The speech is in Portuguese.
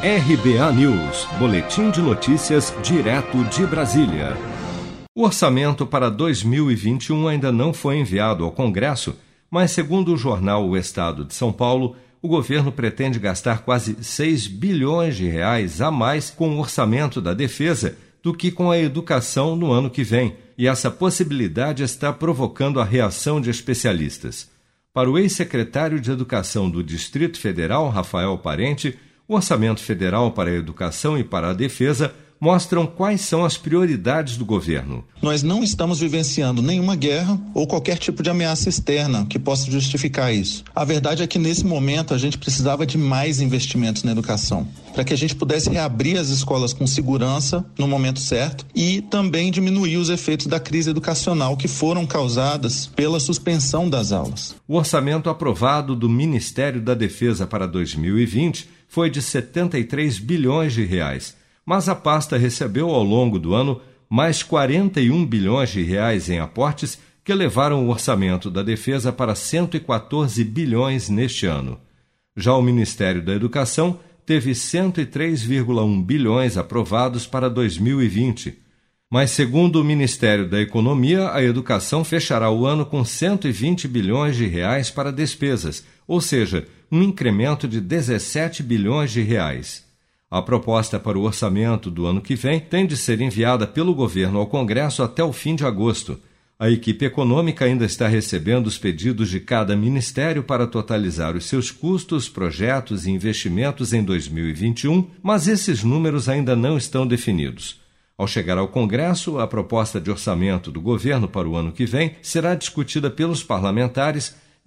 RBA News, Boletim de Notícias, direto de Brasília. O orçamento para 2021 ainda não foi enviado ao Congresso, mas, segundo o jornal O Estado de São Paulo, o governo pretende gastar quase 6 bilhões de reais a mais com o orçamento da defesa do que com a educação no ano que vem, e essa possibilidade está provocando a reação de especialistas. Para o ex-secretário de Educação do Distrito Federal, Rafael Parente, o Orçamento Federal para a Educação e para a Defesa mostram quais são as prioridades do governo. Nós não estamos vivenciando nenhuma guerra ou qualquer tipo de ameaça externa que possa justificar isso. A verdade é que nesse momento a gente precisava de mais investimentos na educação, para que a gente pudesse reabrir as escolas com segurança no momento certo e também diminuir os efeitos da crise educacional que foram causadas pela suspensão das aulas. O orçamento aprovado do Ministério da Defesa para 2020 foi de 73 bilhões de reais mas a pasta recebeu ao longo do ano mais 41 bilhões de reais em aportes que levaram o orçamento da defesa para 114 bilhões neste ano. Já o Ministério da Educação teve 103,1 bilhões aprovados para 2020. Mas, segundo o Ministério da Economia, a educação fechará o ano com 120 bilhões de reais para despesas, ou seja, um incremento de 17 bilhões de reais. A proposta para o orçamento do ano que vem tem de ser enviada pelo governo ao Congresso até o fim de agosto. A equipe econômica ainda está recebendo os pedidos de cada ministério para totalizar os seus custos, projetos e investimentos em 2021, mas esses números ainda não estão definidos. Ao chegar ao Congresso, a proposta de orçamento do governo para o ano que vem será discutida pelos parlamentares